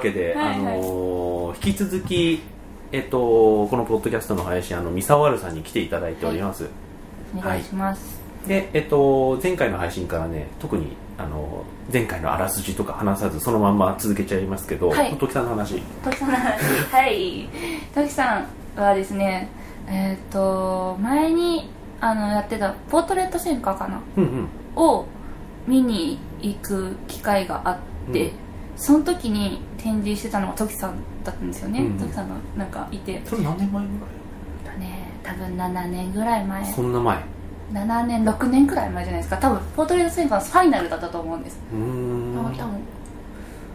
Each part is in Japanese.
わけで、はいはい。あのー引き続きえっとこのポッドキャストの配信あのミサワルさんに来ていただいております、お願いします、でえっと前回の配信からね特にあの前回のあらすじとか話さずそのまんま続けちゃいますけど、はい。時さんの話。トキさんの話。はい。トキさんはですねえっ、と前にあのやってたポートレート専科かな？うんうん。を見に行く機会があって、うんその時に展示してたのがトキさんだったんですよね、うん。トキさんがなんかいて。それ何年前ぐね多分7年ぐらい前。らいそんな前。7年6年くらい前じゃないですか。多分ポートレート専科のファイナルだったと思うんです、うーん。多分。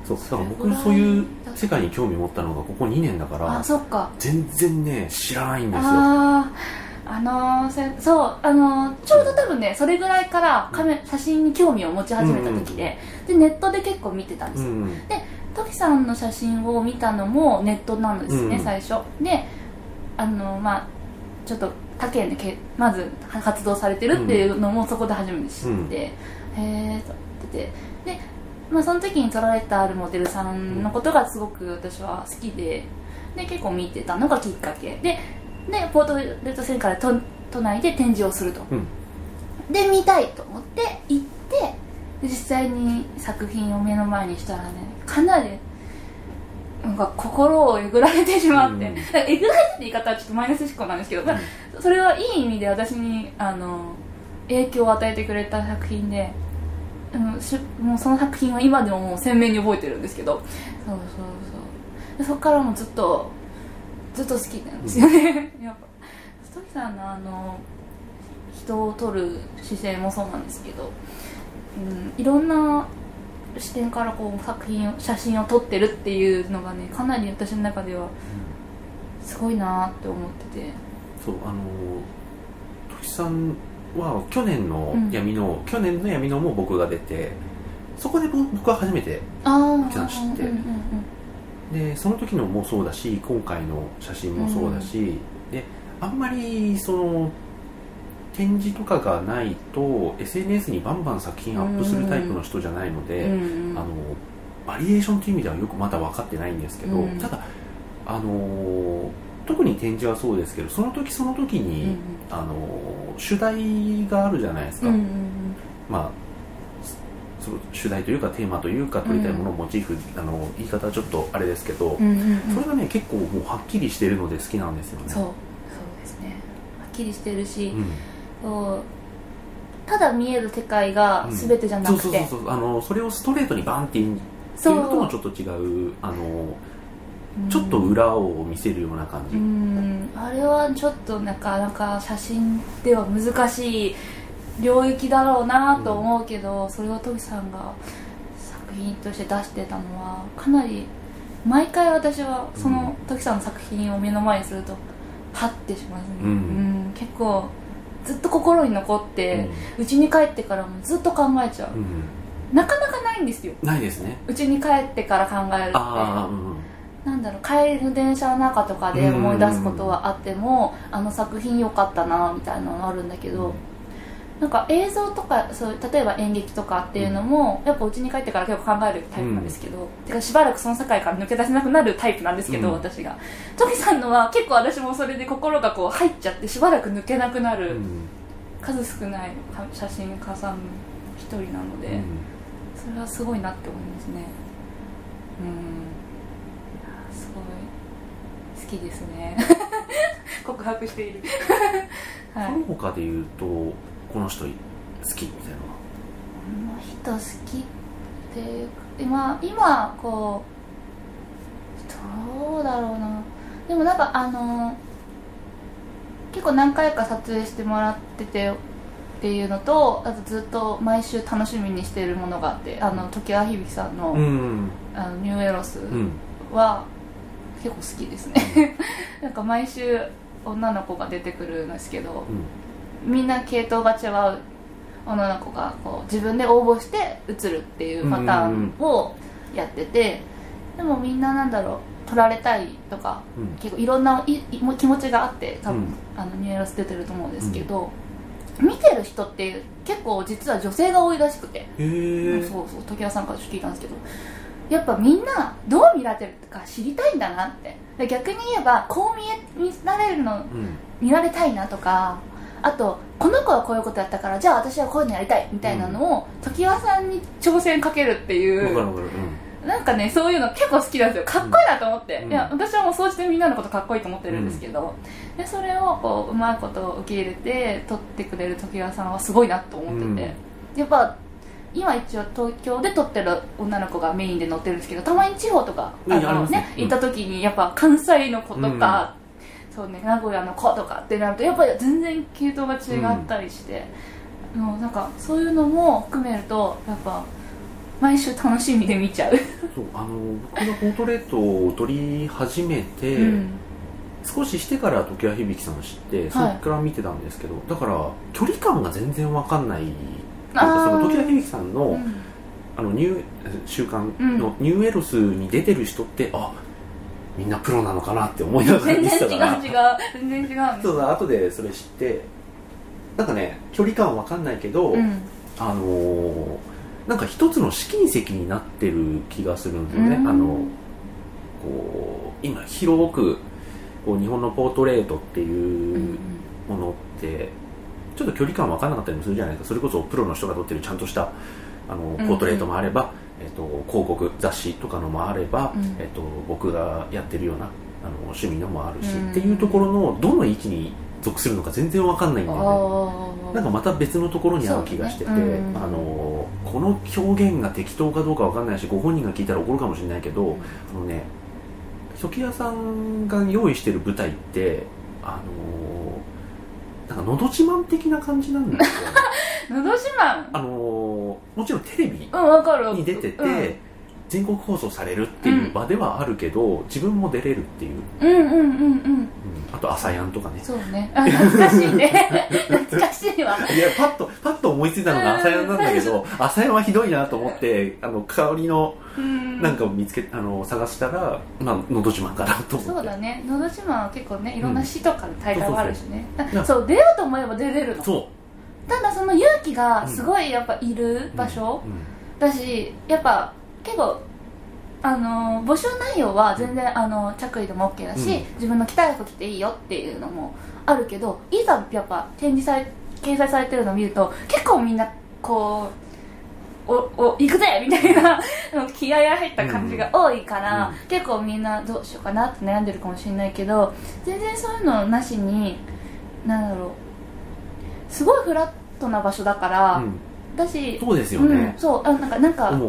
そうだから僕そういう世界に興味持ったのがここ2年だからあそっか。全然ね知らないんですよあのーせそうあのーちょうど多分ねそれぐらいからカメ写真に興味を持ち始めた時で,、でネットで結構見てたんですよ、うんでトキさんの写真を見たのもネットなんですね、うん最初。であのまあちょっと他県でけまず活動されてるっていうのもそこで初めて知って、うん。へえと思ってて。で、まあ、その時に撮られたあるモデルさんのことがすごく私は好きでで結構見てたのがきっかけ。ででポートレートセンターで都都内で展示をすると。うん。で見たいと思って行ってで実際に作品を目の前にしたらねかなりなんか心をえぐられてしまって、うん。えぐられてって言い方はちょっとマイナス思考なんですけど、まあそれはいい意味で私にあの影響を与えてくれた作品で、うん、しもうその作品は今でももう鮮明に覚えてるんですけど。そうそうそう。でそこからもずっとずっと好きなんですよね、やっぱ。ストキさんのあの人を撮る姿勢もそうなんですけど、うん、いろんな視点からこう作品を写真を撮ってるっていうのがねかなり私の中ではすごいなって思ってて。そうあの時さんは去年の闇の、去年の闇のも僕が出てそこで僕僕は初めてああじゃあ知ってうんうんうんでその時のもそうだし今回の写真もそうだし、であんまりその展示とかがないと SNS にバンバン作品アップするタイプの人じゃないので、うんうん。あのバリエーションという意味ではよくまだ分かってないんですけど、うん。ただあの特に展示はそうですけどその時その時に、うんあの主題があるじゃないですか、うんうん。まあその主題というかテーマというか撮りたいものをモチーフ、あの言い方はちょっとあれですけど、うんうんうん。それがね結構もうはっきりしてるので好きなんですよね。そうそうですね。はっきりしてるし、うん。そうただ見える世界が全てじゃなくて、そうそうそうそう。あのそれをストレートにバンっていうのともちょっと違うあのうん。ちょっと裏を見せるような感じ、うん。あれはちょっとなかなか写真では難しい領域だろうなと思うけど、それをトキさんが作品として出してたのはかなり毎回私はそのトキさんの作品を目の前にするとハッてしますね、うん。うん。結構ずっと心に残って家、に帰ってからもずっと考えちゃう、うん。うんなかなかないんですよ。ないですね。家に帰ってから考えるって。あなんだろう帰る電車の中とかで思い出すことはあっても、あの作品良かったなみたいなのがあるんだけど、なんか映像とかそう例えば演劇とかっていうのも、やっぱ家に帰ってから結構考えるタイプなんですけど、てかしばらくその世界から抜け出せなくなるタイプなんですけど、うん。私が。トキさんのは結構私もそれで心がこう入っちゃってしばらく抜けなくなる、うん。数少ない写真家さんの一人なので、うん。それはすごいなって思いますね。うん。すごい。好きですね。告白している。はい。その他で言うとこの人好きみたいなこの人好きって今今こうどうだろうな。でもなんかあの結構何回か撮影してもらっててっていうのとあとずっと毎週楽しみにしているものがあってあの時あひびきさんの,、うんあのニューエロスうん。は結構好きですね。なんか毎週女の子が出てくるんですけどみんな系統が違う女の子がこう自分で応募して映るっていうパターンをやっててでもみんななんだろう撮られたいとかうん。結構いろんないい気持ちがあって多分、うん。あのニューエロス出てると思うんですけど、見てる人って結構実は女性が多いらしくて、そうそう時矢さんから聞いたんですけど。やっぱみんなどう見られてるか知りたいんだなって。で逆に言えばこう見え見られるのうん。見られたいなとかあとこの子はこういうことやったからじゃあ私はこういうのやりたいみたいなのを、常盤さんに挑戦かけるっていう。わかるわかる。なんかねそういうの結構好きなんですよ。かっこいいなと思って、うん。いや私はもう総じてみんなのことかっこいいと思ってるんですけど、でそれをこううまいこと受け入れて撮ってくれる常盤さんはすごいなと思ってて、やっぱ今一応東京で撮ってる女の子がメインで乗ってるんですけどたまに地方とかねうん。行った時にやっぱ関西の子とか、そうね名古屋の子とかってなるとやっぱり全然系統が違ったりして、もうなんかそういうのも含めるとやっぱ毎週楽しみで見ちゃう、そうあの僕がポートレートを撮り始めて、うん。少ししてから常盤響さんを知ってそこから見てたんですけど、だから距離感が全然わかんない。なんかその常盤響さんの,、うん。あのニュー週刊のニューエロスに出てる人って、あみんなプロなのかなって思いながら全然違う違う。全然違う。そうだ後でそれ知ってなんかね距離感わかんないけど、うん。あのーなんか一つの試金石になってる気がするんですよね、うん。あのこう今広くこう日本のポートレートってうんいうものってちょっと距離感分からなかったりもするじゃないですか。それこそプロの人が撮ってるちゃんとしたあのうん。ポートレートもあれば、えっと広告雑誌とかのもあれば、うん。えっと僕がやってるようなあの趣味のもあるし、うん。っていうところのどの位置に属するのか全然分かんないんだよね。なんかまた別のところにある気がしてて、ねうん。あのこの表現が適当かどうかわかんないしご本人が聞いたら怒るかもしれないけど、あのね時矢さんが用意してる舞台ってあのなんか「のど自慢」的な感じなんですよ のど自慢？あのもちろんテレビに出てて、うん。全国放送されるっていう場ではあるけど、自分も出れるっていう、うんうんうんうん。うん。あと「朝やん」とかね。そうね。あ懐かしいね。懐かしいわ。いやパッとパッと思いついたのが朝やんなんだけど朝やんはひどいなと思ってあの香りのうん。なんかを見つけあの探したら「まあのど自慢」かなと思って。そうだね「のど自慢」は結構ねいろんな詩とかで大会もあるしね。そうそうそう。出ようと思えば出れるの。そただその勇気がすごいやっぱいるう場所うん。だしやっぱ結構あの募集内容は全然あの着衣でも OK だし、うん。自分の着たい服着ていいよっていうのもあるけどいざやっぱ展示され掲載されてるのを見ると結構みんなこうおお行くぜみたいな気合が入った感じが多いから、うん。結構みんなどうしようかなって悩んでるかもしれないけど全然そういうのなしになんだろうすごいフラットな場所だから、うん。だしそうですようんね、そうあなんかなんか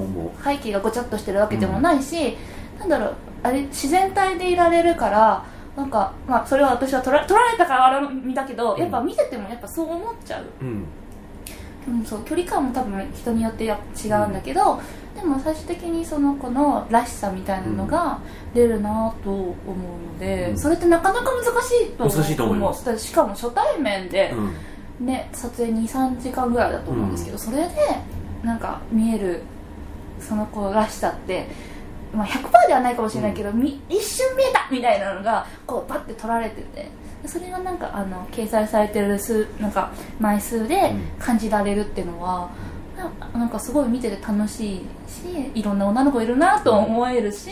背景がごちゃっとしてるわけでもないし、なんだろうあれ自然体でいられるからなんか、まあ、それは私は取ら取られたから見たけど、うん。やっぱ見ててもやっぱそう思っちゃう,、うん。うん、そう距離感も多分人によってや違うんだけど、でも最終的にその子のらしさみたいなのが出るなと思うので、うん。それってなかなか難しいと思う。難しいと思います。しかも初対面で、うんね、撮影23時間ぐらいだと思うんですけど、それでなんか見えるその子らしさって、まあ、100%ではないかもしれないけど、み一瞬見えたみたいなのがこうバッて撮られててそれがなんかあの掲載されてる数なんか枚数で感じられるっていうのは、ななんかすごい見てて楽しいしいろんな女の子いるなと思えるし、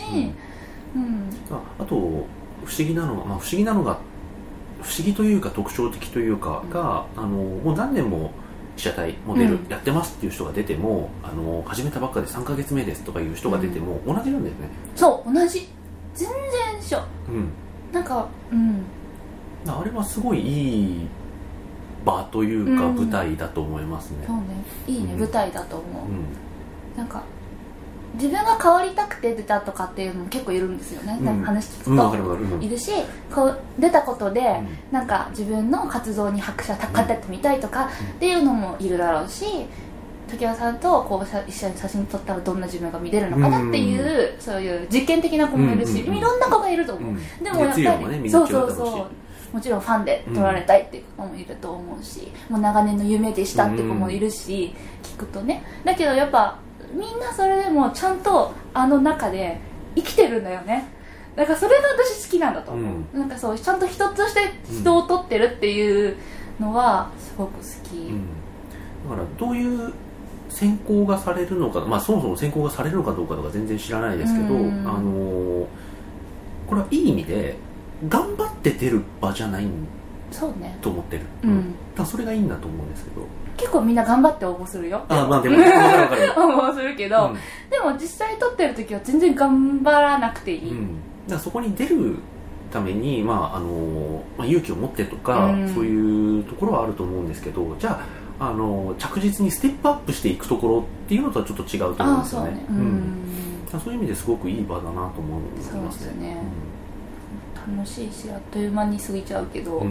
うん。ああと不思議なのが、まあ、不思議なのが不思議というか特徴的というかが、あのもう何年も被写体モデルうん。やってますっていう人が出ても、あの始めたばっかで3ヶ月目ですとかいう人が出ても同じなんだよね、そう同じ。全然一緒。うん、なんかうん。あれはすごいいい場というかうん。舞台だと思いますね。そうね。いいね、うん。舞台だと思う、うん。なんか自分が変わりたくて出たとかっていうのも結構いるんですよね、うん。話聞くと。いるしこう出たことで、んなん。か自分の活動に拍車立ってみたいとかっていうのもいるだろうし時矢さんとこうさ一緒に写真撮ったらどんな自分が見れるのかなっていう、そういう実験的な子もいるし、うんうんうん。いろんな子がいると思う、うん。でもやっぱり、もねそうそうそう。もちろんファンで撮られたいっていう子もいると思うし、もう長年の夢でしたって子もいるし、聞くとね。だけどやっぱみんなそれでもちゃんとあの中で生きてるんだよね。だからそれが私好きなんだと。思う、なんかそうちゃんと人として人を撮ってるっていうのはすごく好き、うん、だからどういう選考がされるのか、まあ、そもそも選考がされるのかどうかとか全然知らないですけど、うん。あのーこれはいい意味で頑張って出る場じゃないそうねと思ってる、うん。だそれがいいんだと思うんですけど結構みんな頑張って応募するよ。あまあでも 応募するけど、うん。でも実際撮ってる時は全然頑張らなくていい、うん、だそこに出るために、まああのまあ、勇気を持ってとか、うん。そういうところはあると思うんですけどじゃあ、あの着実にステップアップしていくところっていうのとはちょっと違うと思うんですよね。そういう意味ですごくいい場だなと思いそうまね。ですすね。楽しいしあっという間に過ぎちゃうけど、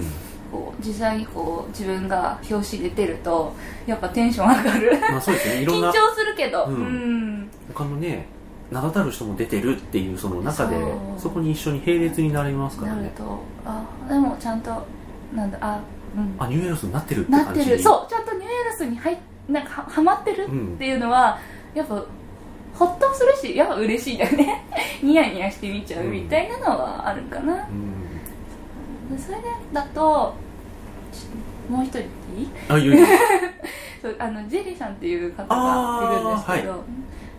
こう実際にこう自分が表紙で出るとやっぱテンション上がる。まあそうですね。いろんな。緊張するけど。ううん。ん、他のね名だたる人も出てるっていうその中でそこに一緒に並列になりますからね。なるとあでもちゃんとなんだあうん。あニューエロスになってるってなっ感じてる。そうちゃんとニューエルスに入っなんかははまってるうんっていうのはやっぱほっとするしやっぱ嬉しいだよね。ニヤニヤして見ちゃうみたいなのはあるかな、うん。でそれだとちもう一人いい？あいよいよ そうあのジェリーさんっていう方がいるんですけど、あ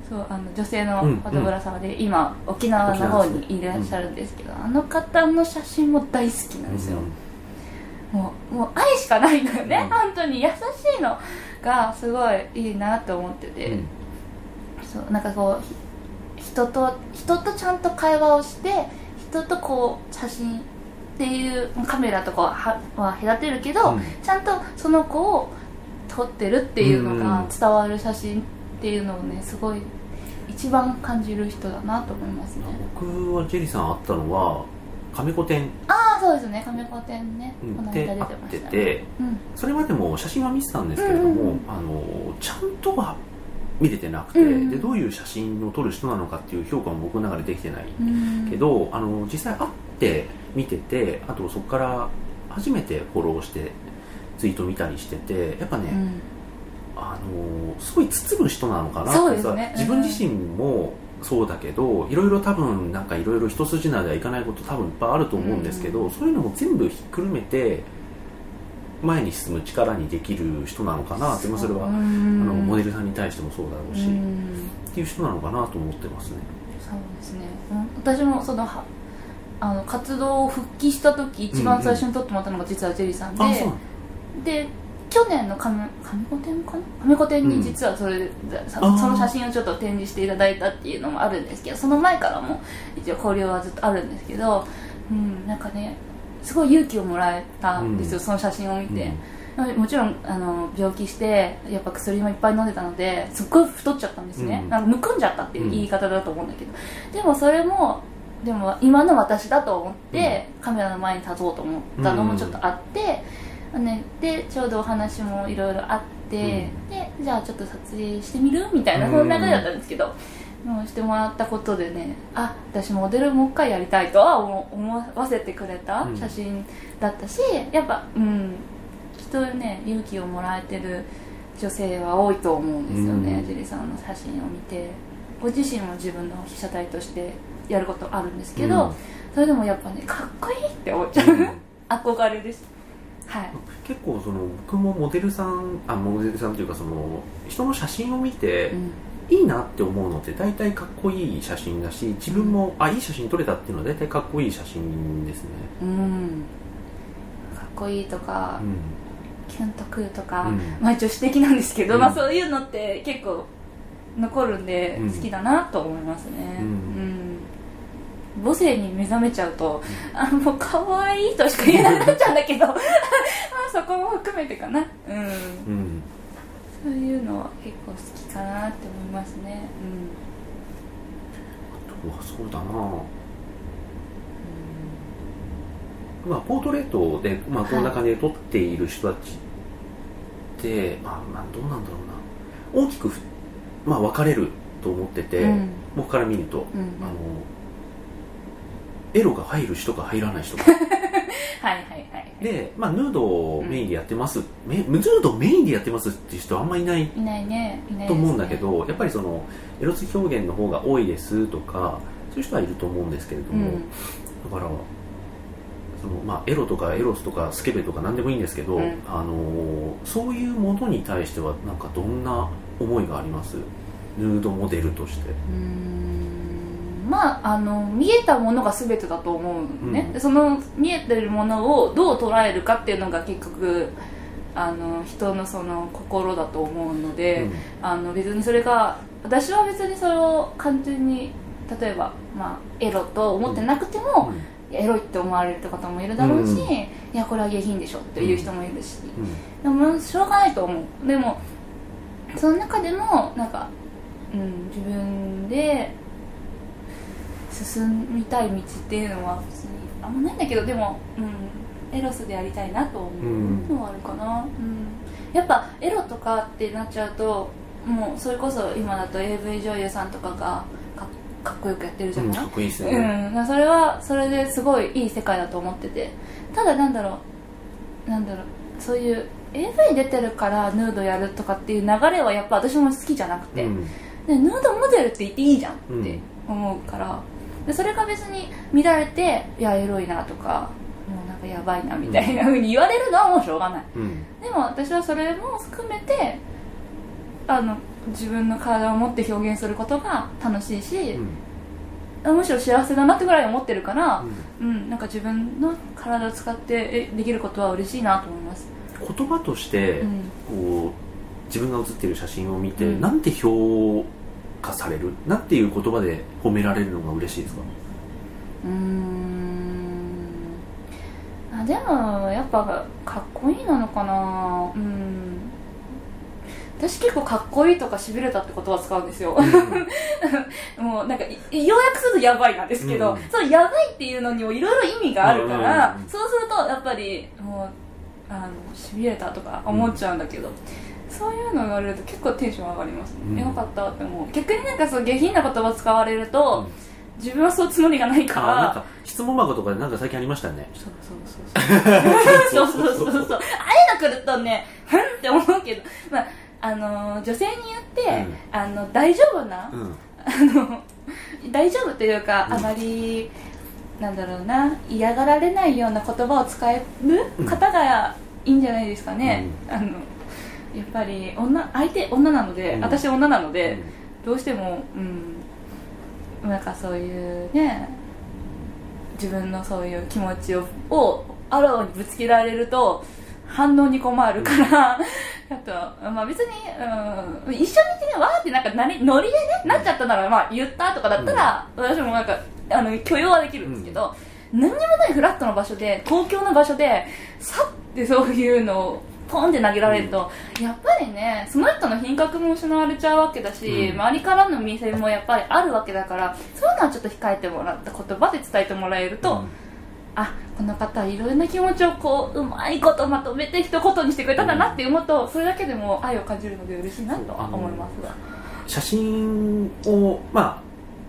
そうあの女性のうんフォトグラファーで、今沖縄の方にいらっしゃるんですけど、あの方の写真も大好きなんですよ、もうもう愛しかないのよね、うん。本当に優しいのがすごいいいなと思ってて、うん。そうなんかこうひ人と人とちゃんと会話をして人とこう写真っていうカメラとかはは隔てるけど、うん。ちゃんとその子を撮ってるっていうのがうん。伝わる写真っていうのをねすごい一番感じる人だなと思いますね。僕はジェリーさん会ったのは亀子店。ああそうですね。亀子店ね、この間出てましてたうん。それまでも写真は見てたんですけれども、うんうんうん。あのちゃんとは見れてなくて、うんうん。でどういう写真を撮る人なのかっていう評価も僕の中でできてないうん。けど、あの実際会って見ててあとそこから初めてフォローしてツイート見たりしててやっぱね、うん。あのすごい包む人なのかなってうね。自分自身もそうだけどいろいろ多分なんかいろいろ一筋縄ではいかないこと多分いっぱいあると思うんですけど、そういうのも全部ひっくるめて前に進む力にできる人なのかなってまあそれは、あのモデルさんに対してもそうだろうし、っうん。ていう人なのかなと思ってますね。そうですね、うん。私もそのはあの活動を復帰した時一番最初に撮ってもらったのが実はジェリーさんで、あそうなんだで去年の亀亀子店かな亀子店に実はそれで、さあー。その写真をちょっと展示していただいたっていうのもあるんですけどその前からも一応交流はずっとあるんですけど、うん、なんかねすごい勇気をもらえたんですよ、うん。その写真を見て、もちろんあの病気してやっぱ薬もいっぱい飲んでたのですっごい太っちゃったんですね、うん。なんかむくんじゃったっていう言い方だと思うんだけど、でもそれもでも今の私だと思って、カメラの前に立とうと思ったのもちょっとあって、ね、でちょうどお話もいろいろあって、でじゃあちょっと撮影してみる？みたいなうん。そんな流れだったんですけど、もうしてもらったことでねあ私モデルもう一回やりたいとは思思わせてくれたうん。写真だったし、やっぱうんきっとね勇気をもらえてる女性は多いと思うんですよね、うん。ジュリさんの写真を見て。ご自身も自分の被写体としてやることあるんですけど、うん。それでもやっぱねかっこいいって思っちゃう、うん。憧れです。はい。結構その僕もモデルさんあモデルさんというかその人の写真を見て、うん。いいなって思うのって大体かっこいい写真だし自分も、あいい写真撮れたっていうのは大体かっこいい写真ですね。うん。かっこいいとか、うん。キュンとくるとか、うん。まあ女子的なんですけど、うん。まあそういうのって結構残るんでうん。好きだなと思いますね。ううんん、母性に目覚めちゃうとあもう可愛いとしか言えなくなっちゃうんだけどま あそこも含めてかな。うん。うん。そういうのは結構好きかなって思いますね。うわそうだな。まあ、ポートレートで、まあ、こんな感じで撮っている人たちって、まあ、まあどうなんだろうな。大きくふ、まあ、分かれると思ってて、うん。僕から見ると、うんうん。あのエロが入る人か入らない人か。はいはいはい。で、まあ、ヌードをメインでやってます、めヌードをメインでやってますっていう人はあんまりいないいないね。いないですね。と思うんだけど、やっぱりそのエロス表現の方が多いですとかそういう人はいると思うんですけれども、うん。だからそのまあ、エロとかエロスとかスケベとか何でもいいんですけど、うん。あのそういうものに対してはなんかどんな思いがあります？ヌードモデルとして。うーんまああの見えたものが全てだと思うね、うん。でその見えてるものをどう捉えるかっていうのが結局あの人のその心だと思うので、うん。あの別にそれが私は別にそれを完全に例えば、まあ、エロと思ってなくても、エロいって思われるって方もいるだろうし、うん。いやこれは下品でしょっていう人もいるし、うん。でもしょうがないと思う。でもその中でもなんか、うん、自分で進みたい道っていうのは別にあんまないんだけどでも、うん、エロスでやりたいなと思うのはあるかな、うん。やっぱエロとかってなっちゃうともうそれこそ今だと AV 女優さんとかがかかっこよくやってるじゃうんない、かっこいいですうね、ん、まあそれはそれですごいいい世界だと思ってて。ただなんだろうなんだろうそういう AV 出てるからヌードやるとかっていう流れはやっぱ私も好きじゃなくて、うん。でヌードモデルって言っていいじゃんって思うから、でそれが別に見られていやエロいなとかもうなんかやばいなみたいな風に言われるのはもうしょうがない。うん。でも私はそれも含めてあの自分の体を持って表現することが楽しいし、うん。むしろ幸せだなってぐらい思ってるからう、ん。うんなんか自分の体を使ってえできることは嬉しいなと思います、言葉として、うん。こう自分が写っている写真を見て、うん。なんて評価されるなんていう言葉で褒められるのが嬉しいですか？うーん。あでもやっぱかっこいいなのかな。うん。私結構かっこいいとかしびれたって言葉使うんですよ。もうなんかい要約するとやばいなんですけど、うんそのやばいっていうのにもいろいろ意味があるから、うんうんうんそうするとやっぱりもうあのしびれたとか思っちゃうんだけど、そういうの言われると結構テンション上がりますね、よかったって思う。逆になんかそう下品な言葉使われると、自分はそうつもりがないから。なんか質問箱とかでなんか最近ありましたね。そうそうそうそうそう。そうそうそうああいうの来るとねふんって思うけど、まあ、あの女性に言って、うん、あの大丈夫な、うん、あの大丈夫というか、うん、あまりなんだろうな嫌がられないような言葉を使える方がいいんじゃないですかね、あのやっぱり女相手女なので、うん。私女なので、どうしてもうん。なんかそういうね自分のそういう気持ちををあらわにぶつけられると反応に困るから あと、まあ、別に、うん、一緒にいてねわーってなんかなりノリでねなっちゃったなら、まあ、言ったとかだったら、私もなんかあの許容はできるんですけど、何にもないフラットの場所で公共の場所でさってそういうのをポンって投げられると、やっぱりねその人の品格も失われちゃうわけだし、うん。周りからの目線もやっぱりあるわけだからそういうのはちょっと控えてもらった言葉で伝えてもらえると、あこの方はいろいろな気持ちをこううまいことまとめて一言にしてくれたんだなって思うと、それだけでも愛を感じるので嬉しいなとは思いますが写真をま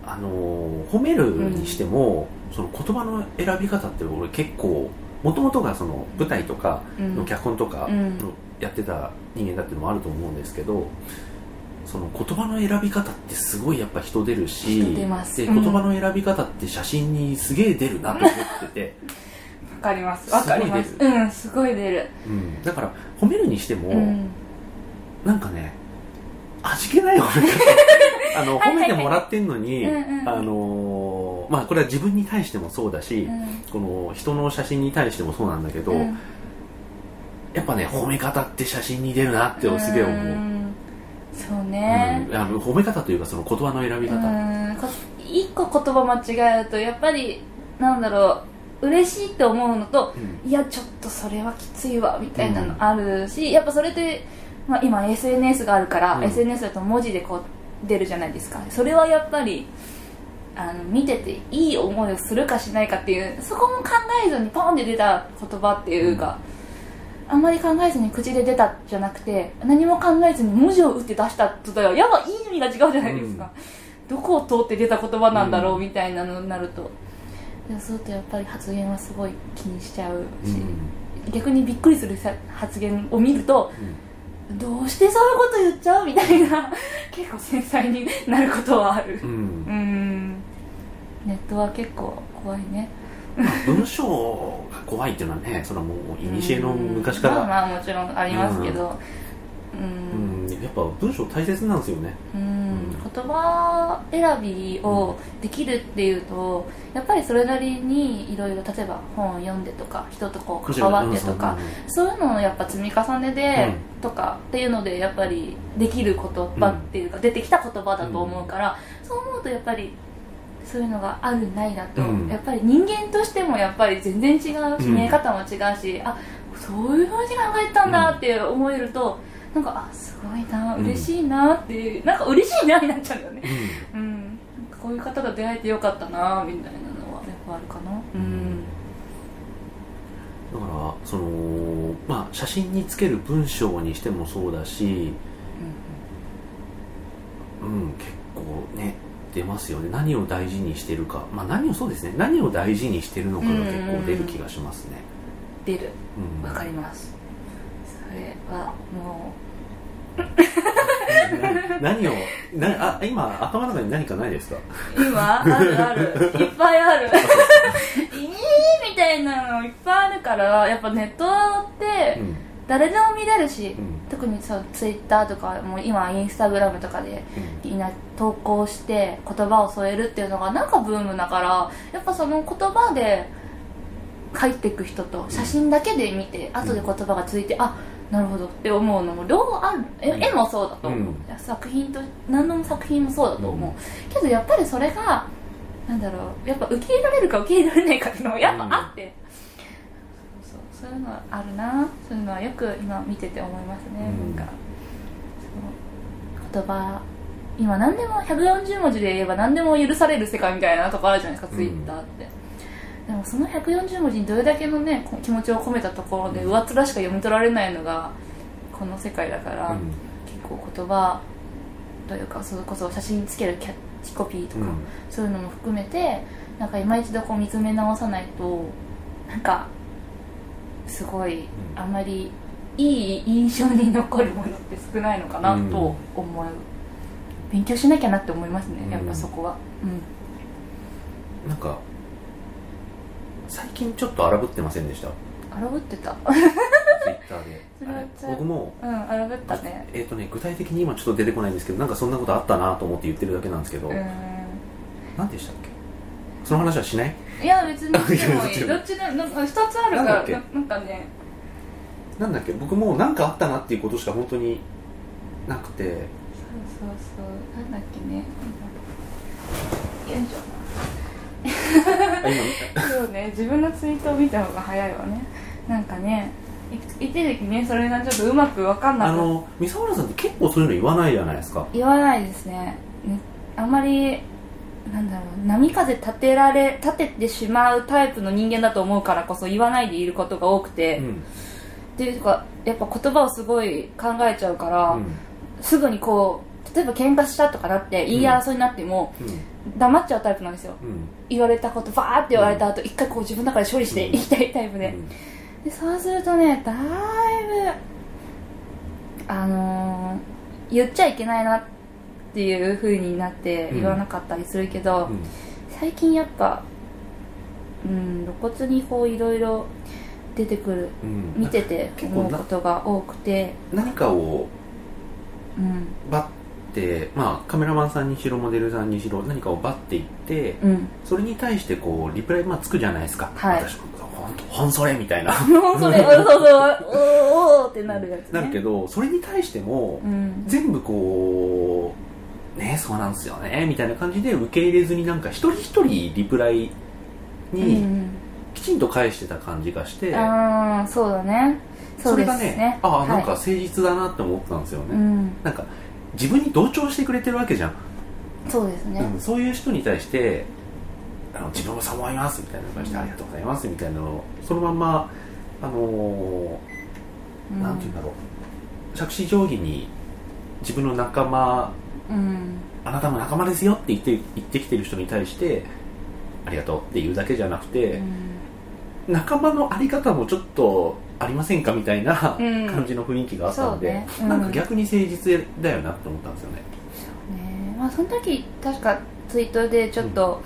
ああの褒めるにしても、その言葉の選び方って俺結構もともとがその舞台とかの脚本とかやってた人間だっていうのもあると思うんですけどその言葉の選び方ってすごいやっぱ人出るしでうん。言葉の選び方って写真にすげえ出るなと思ってて、わかります。わかります。すうんすごい出る。うん、だから褒めるにしても、うん。なんかね味気ない褒め方。あのはいはいはい褒めてもらってんのに、うんうん。あのーまあこれは自分に対してもそうだし、この人の写真に対してもそうなんだけど、うん。やっぱね褒め方って写真に出るなってすげえ思う、ん。そうね、うん。あの褒め方というかその言葉の選び方、一個言葉間違えるとやっぱりなんだろう嬉しいって思うのと、うん。いやちょっとそれはきついわみたいなのあるし、やっぱそれって、まあ、今 SNS があるから、うん。SNS だと文字でこう出るじゃないですか。それはやっぱりあの見てていい思いをするかしないかっていうそこも考えずにポンって出た言葉っていうか、あんまり考えずに口で出たじゃなくて何も考えずに文字を打って出したとだよ。やばいい意味が違うじゃないですか、どこを通って出た言葉なんだろうみたいなのになると、でもそうするとやっぱり発言はすごい気にしちゃうし、逆にびっくりするさ発言を見るとどうしてそういうこと言っちゃうみたいな結構繊細になることはある。うんうん。うんネットは結構怖いね。まあ文章が怖いっていうのはねそれはもう古の昔から、まあまあもちろんありますけど。うん、うん、やっぱ文章大切なんですよね。うん。言葉選びをできるっていうとやっぱりそれなりにいろいろ例えば本を読んでとか人とこう関わってとかそういうののやっぱ積み重ねで、とかっていうのでやっぱりできる言葉っていうか、出てきた言葉だと思うから、そう思うとやっぱりそういうのがあるないだと、うん。やっぱり人間としてもやっぱり全然違うし、うん見え方も違うしあそういうふうに考えてたんだって思えると、なんかあすごいなうん嬉しいなっていう、なんか嬉しいなになっちゃうんだよね。うん。こういう方と出会えてよかったなみたいなのはやっぱあるかな。うん。だからそのまあ写真につける文章にしてもそうだしうん結構ね出ますよね。何を大事にしてるか。まあ何をそうですね。何を大事にしてるのかが結構出る気がしますね。出る。うん。わかります。それはも 何をなあ今頭の中に何かないですか？う今？あるある。いっぱいある。いいみたいなのいっぱいあるからやっぱネットってうん誰でも見れるし、うん。特にそうツイッターとかもう今インスタグラムとかでみんな投稿して言葉を添えるっていうのがなんかブームだからやっぱその言葉で書いていく人と写真だけで見て後で言葉がついて、あなるほどって思うのも両方ある？絵もそうだと思う、うん。作品と何の作品もそうだと思う、うん。けどやっぱりそれがなんだろうやっぱ受け入れられるか受け入れられないかっていうのもやっぱあって、そういうのはあるなそういうのはよく今見てて思いますね、うん。なんか。その言葉今何でも140文字で言えば何でも許される世界みたいなとこあるじゃないですか、うん。ツイッターって。でもその140文字にどれだけのねこ気持ちを込めたところで上っ面しか読み取られないのがこの世界だから、うん。結構言葉というかそれこそ写真につけるキャッチコピーとか、うん。そういうのも含めてなんか今一度こう見つめ直さないとなんかすごいん。あんまりいい印象に残るものって少ないのかなうん。と思う、勉強しなきゃなって思いますねうん。やっぱそこは。うん。なんか最近ちょっと荒ぶってませんでした？荒ぶってた。ツイッターで。僕もうん荒ぶったね。えーとね、具体的に今ちょっと出てこないんですけどなんかそんなことあったなと思って言ってるだけなんですけど、うん。何でしたっけ？その話はしない？いや別にどっちでもいい どっちでもなんか2つあるからななんかね。なんだっけ？僕も何かあったなっていうことしか本当になくて。そうそうそう。なんだっけね。よいしょ。そうね。自分のツイートを見た方が早いわね。なんかねい一時期ねそれがちょっとうまく分かんなくあの三沢さんって結構そういうの言わないじゃないですか。言わないですね。ねあんまりなんだろう波風立てられ立ててしまうタイプの人間だと思うからこそ言わないでいることが多くて、うん。っていうかやっぱ言葉をすごい考えちゃうから、うん。すぐにこう例えば喧嘩したとかなって言い争いになっても、うん。黙っちゃうタイプなんですよ。うん。言われたことバーって言われた後、一回こう自分の中で処理していきたいタイプで,、でそうするとねだいぶあのー言っちゃいけないなっていう風になって言わなかったりするけど、うん。最近やっぱうん露骨にこういろいろ出てくるうん。見てて結構な思うことが多くて。何かをうん。バッて、まあ、カメラマンさんにしろモデルさんにしろ何かをバッて言ってうん。それに対してこうリプライ、まあ、つくじゃないですか、はい。私も本当本それみたいな。もうそれそうそうおーおーってなるやつね。なるけどそれに対してもうん。全部こうねそうなんですよね。みたいな感じで受け入れずになんか一人一人リプライうにん。きちんと返してた感じがして、ああそうだね。それがねああはい。なんか誠実だなって思ったんですよね、うん。なんか自分に同調してくれてるわけじゃん、そうですね。うん、そういう人に対してあの自分もそう思いますみたいな感じで、うんありがとうございますみたいなのをそのまんまあのーうん。なんて言うんだろう。着地定規に自分の仲間うん。あなたも仲間ですよって言って言ってきてる人に対してありがとうっていうだけじゃなくて、仲間のあり方もちょっとありませんかみたいなうん。感じの雰囲気があったので、ね。うん。なんか逆に誠実だよなって思ったんですよね、ね。まあその時確かツイートでちょっと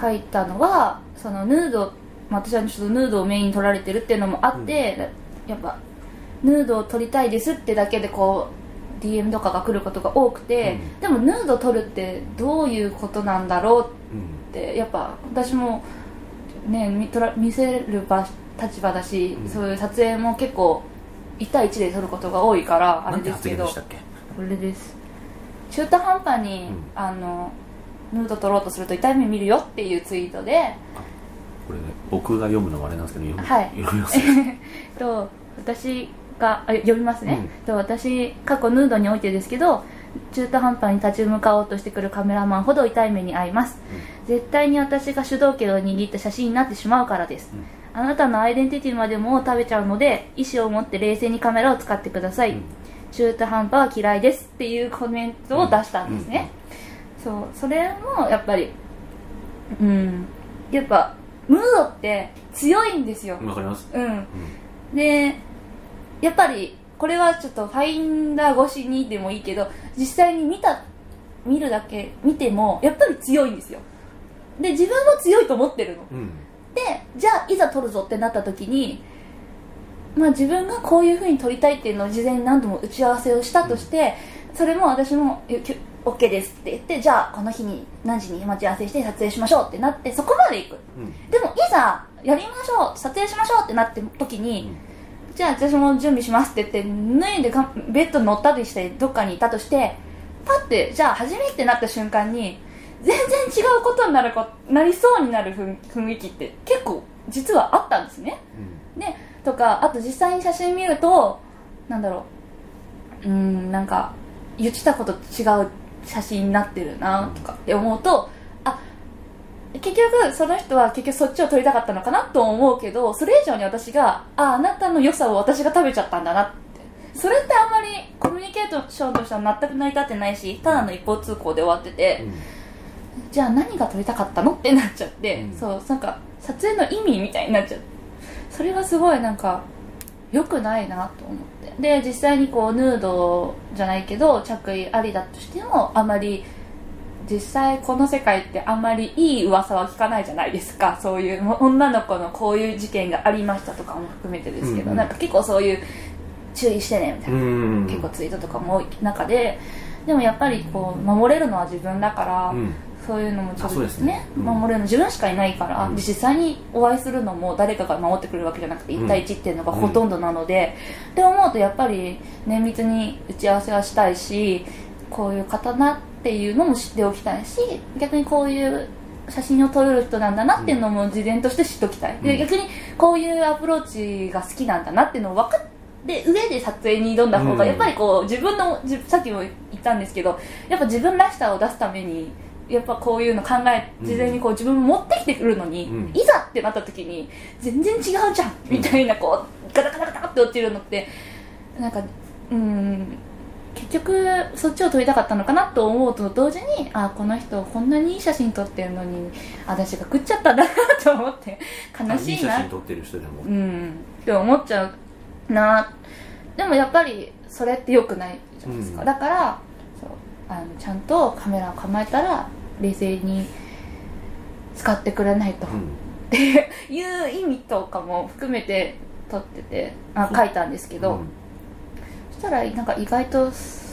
書いたのは、そのヌード、まあ、私はちょっとヌードをメインに取られてるっていうのもあって、やっぱヌードを取りたいですってだけでこう DM とかが来ることが多くて、うん。でもヌード取るってどういうことなんだろううん。ってやっぱ私もね見とら見せる場立場だし、うん。そういう撮影も結構1対1で撮ることが多いからあれですけど。これです。中途半端に、うん。あのヌード取ろうとすると痛い目見るよっていうツイートでこれね僕が読むのはあれなんですけど読み,、はい。読みます と私があ読みますね、うん。と私過去ヌードにおいてですけど中途半端に立ち向かおうとしてくるカメラマンほど痛い目に遭います、絶対に私が主導権を握った写真になってしまうからです、あなたのアイデンティティまでも食べちゃうので意思を持って冷静にカメラを使ってください、うん。中途半端は嫌いですっていうコメントを出したんですね、そう。それもやっぱりうん。やっぱムードって強いんですよ。わかります、うん。うん。でやっぱりこれはちょっとファインダー越しにでもいいけど実際に見た見るだけ見てもやっぱり強いんですよ。で自分も強いと思ってるの。うん。でじゃあいざ撮るぞってなった時にまあ自分がこういうふうに撮りたいっていうのを事前に何度も打ち合わせをしたとして、それも私も OK ですって言ってじゃあこの日に何時に待ち合わせして撮影しましょうってなってそこまで行く。うん。でもいざやりましょう撮影しましょうってなって時に、じゃあ私も準備しますって言って脱いでかベッドに乗ったりしてどっかにいたとしてパッてじゃあ初めってなった瞬間に全然違うことになるこなりそうになる雰雰囲気って結構実はあったんですね。でとかあと実際に写真見るとなんだろう。うーんなんか言ってたことと違う写真になってるなとかって思うとあ結局その人は結局そっちを撮りたかったのかなと思うけどそれ以上に私がああなたの良さを私が食べちゃったんだなって。それってあんまりコミュニケーションとしては全く成り立ってないしただの一方通行で終わってて、うん。じゃあ何が撮りたかったのってなっちゃって、うん。そうなんか撮影の意味みたいになっちゃって。それがすごいなんか良くないなと思って。で実際にこうヌードじゃないけど着衣ありだとしてもあまり実際この世界ってあんまりいい噂は聞かないじゃないですか。そういうも女の子のこういう事件がありましたとかも含めてですけど、うん。なんか結構そういう注意してねみたいなうん。結構ツイートとかも多い中で。でもやっぱりこう守れるのは自分だから、うん。そういうのもちょっとあそうですね。うん。守れるの自分しかいないから、うん。で実際にお会いするのも誰かが守ってくれるわけじゃなくてうん。1対1っていうのがほとんどなので、って思うとやっぱり綿密に打ち合わせはしたいしこういう方なっていうのも知っておきたいし逆にこういう写真を撮れる人なんだなっていうのも事前として知っておきたい、でうん。逆にこういうアプローチが好きなんだなっていうのを分かって上で撮影に挑んだ方がうん。やっぱりこう自分のじさっきも言ったんですけどやっぱ自分らしさを出すためにやっぱこういうの考えうん。事前にこう自分も持ってきてくるのに、うん。いざってなった時に全然違うじゃんみたいなこうガタガタガタって落ちるのってなんかうん結局そっちを撮りたかったのかなと思うと同時にあこの人こんなにいい写真撮ってるのに私が食っちゃったんだなと思って悲しいな。真撮ってる人でも。うん。って思っちゃうな。でもやっぱりそれって良くないじゃないですか、うん。だからあのちゃんとカメラを構えたら冷静に使ってくれないと、っうん。ていう意味とかも含めて撮っててあ書いたんですけど、うん。そしたらなんか意外とそ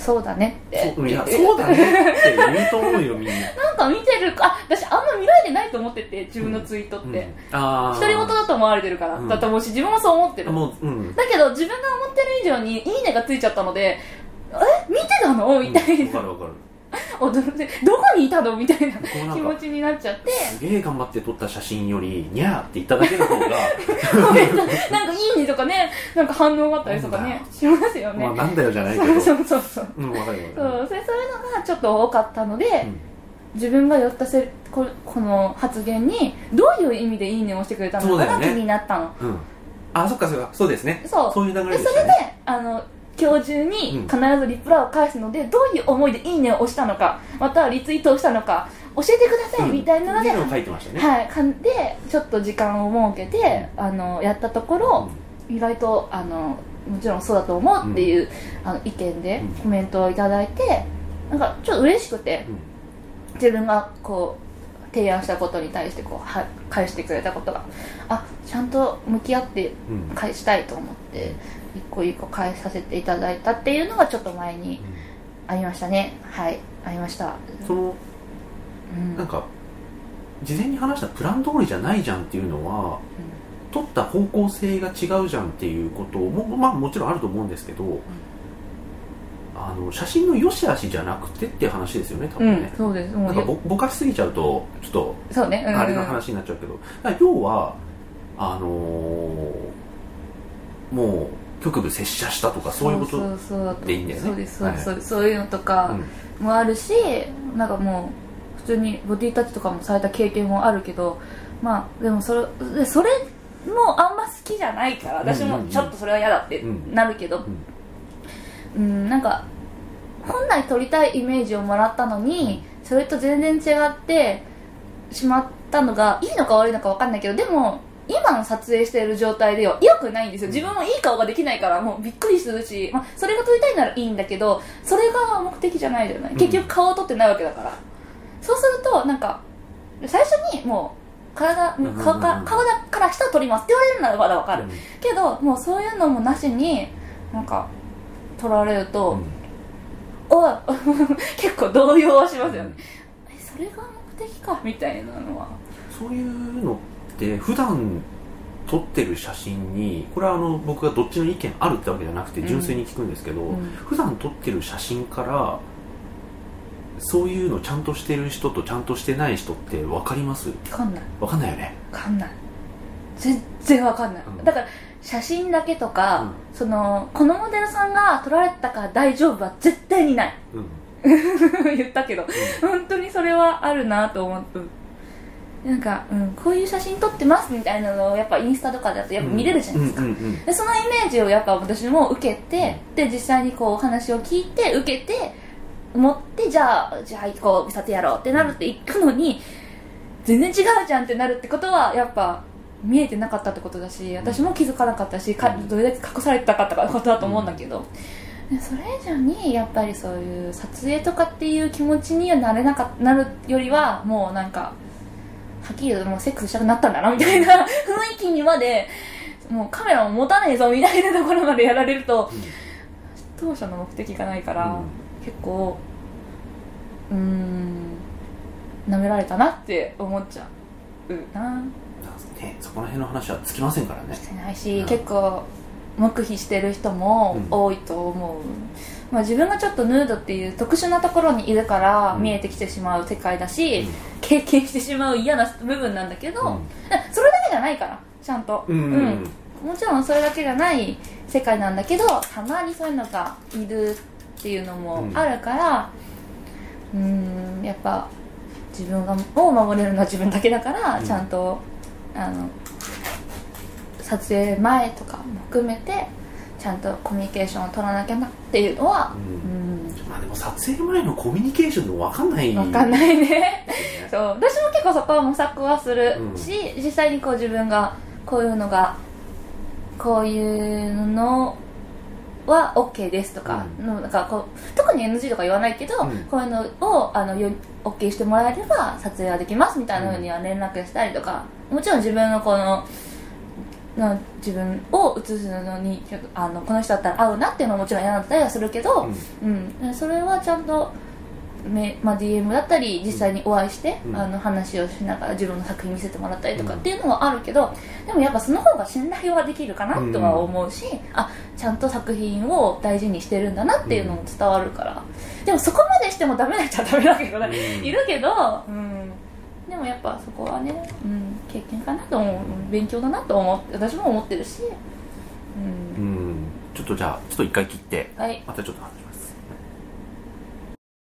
そうだねって。そういやそうだねって言うと思うよみんな。なんか見てるあ私あんま見られてないと思ってて自分のツイートって、うん。あ独り言だと思われてるから、うん。だと思うし自分もそう思ってる。もううん。だけど自分が思ってる以上に「いいね」がついちゃったので「え見てたの?」みたいな、わかるわかる驚いてどこにいたの？みたいな気持ちになっちゃって。すげえ頑張って撮った写真よりにゃーって言っただけの方がなんか「いいね」とかね。なんか反応があったりとかね。しますよね、まあなんだよじゃないけど。そうそうそうそう。うんわかるそわかる。うそれそういうのがちょっと多かったので、うん。自分が寄ったせここの発言にどういう意味で「いいね」を押してくれたのかがね。になったの。うん。あそっかそっか。そうですね。そう。そういう流れでそれであの今日中にうん。必ずリプライを返すので、どういう思いで「いいね」を押したのかまたはリツイートをしたのか教えてください、みたいなので、うのを書いてましたね。はい、かんでちょっと時間を設けて、あのやったところ、意外とあのもちろんそうだと思うっていう、あの意見でうん。コメントをいただいてなんかちょっと嬉しくてうん。自分がこう提案したことに対してこうは返してくれたことがあちゃんと向き合ってうん返したいと思って一個一個返させていただいたっていうのがちょっと前にありましたね。はい。ありました。そのうん。なんか事前に話したプラン通りじゃないじゃんっていうのは取った方向性が違うじゃんっていうことも,、まあ、もちろんあると思うんですけど、あの写真の良し悪しじゃなくてっていう話ですよね多うん、分ね、そうです。もなんかぼぼかしすぎちゃうとちょっとそうね、うん、あれの話になっちゃうけど、要はあのーもう局部接写したとかそういうことでいいんだよね。そうですそうです、はいそういうのとかうん。もあるし、なんかもう普通にボディタッチとかもされた経験もあるけどまあでもそれでそれもあんま好きじゃないから私もちょっとそれは嫌だってうんなるけど、うん、なんか本来撮りたいイメージをもらったのにそれと全然違ってしまったのがいいのか悪いのか分かんないけどでも今の撮影している状態では良くないんですよ。自分もいい顔ができないからもうびっくりするし、まあ、それが撮りたいならいいんだけどそれが目的じゃないじゃない。うん。結局顔を撮ってないわけだから、そうするとなんか最初にもう体顔か顔だから下を撮りますって言われるならまだ分かる、うん。けどもうそういうのもなしになんか取られると、おい 結構動揺はしますよね、えそれが目的かみたいなのは。そういうのって普段撮ってる写真にこれはあの僕がどっちの意見あるってわけじゃなくてうん。純粋に聞くんですけど、うん。普段撮ってる写真からそういうのちゃんとしてる人とちゃんとしてない人って分かります？分かんない。分かんないよね。分かんない。全然分かんない、うん。だから写真だけとか、うん。そのこのモデルさんが撮られたから大丈夫は絶対にない。うん。言ったけど、本当にそれはあるなと思って、う。んなんか、うん、こういう写真撮ってますみたいなのをやっぱインスタとかだとやっぱ見れるじゃないですか、でそのイメージをやっぱ私も受けて、で実際にこうお話を聞いて受けて持ってじゃあじゃあ行こう撮影やろうってなるって行くのに全然違うじゃんってなるってことはやっぱ見えてなかったってことだし私も気づかなかったしかうん。どれだけ隠されてたかってことだと思うんだけど、でそれ以上にやっぱりそういう撮影とかっていう気持ちにはなれなかなるよりはもうなんかはっきり言うともうセックスしたくなったんだなみたいな雰囲気にまでもうカメラも持たねえぞみたいなところまでやられると当初の目的がないから、うん。結構うーん舐められたなって思っちゃうな。ね、そこら辺の話はつきませんからね。してないし、うん。結構黙秘してる人も多いと思う、まあ、自分がちょっとヌードっていう特殊なところにいるからうん。見えてきてしまう世界だし、うん。経験してしまう嫌な部分なんだけど、うん。それだけじゃないからちゃんと、うんうんもちろんそれだけじゃない世界なんだけどたまにそういうのがいるっていうのもあるからうーんやっぱ自分がを守れるのは 自分だけだから、うん。ちゃんとあの撮影前とかも含めてちゃんとコミュニケーションを取らなきゃなっていうのはううん。んまあでも撮影前のコミュニケーションの分かんない。分かんないね。ね。そう。私も結構そこは模索はするうん。し、実際にこう自分がこういうのがこういうのは OK ですとか,、うん。のなんかこう特に NG とか言わないけど、うん。こういうのをあのよ OK してもらえれば撮影はできますみたいなふうには連絡したりとか、もちろん自分のこのの自分を映すのにあのこの人だったら合うなっていうのももちろん嫌だったりはするけど、うん、それはちゃんとめ、まあ、DM だったり実際にお会いして、うん。あの話をしながら自分の作品見せてもらったりとかうん。っていうのはあるけど、でもやっぱその方が信頼はできるかなとは思うし、あちゃんと作品を大事にしてるんだなっていうのも伝わるから、でもそこまでしてもダメなっちゃダメだけどね、うん。いるけど、うん、でもやっぱそこはね、うん、経験かなと思う。うん勉強だなと思って私も思ってるし、うん。うん。ちょっとじゃあちょっと一回切ってはい。またちょっと話しましょう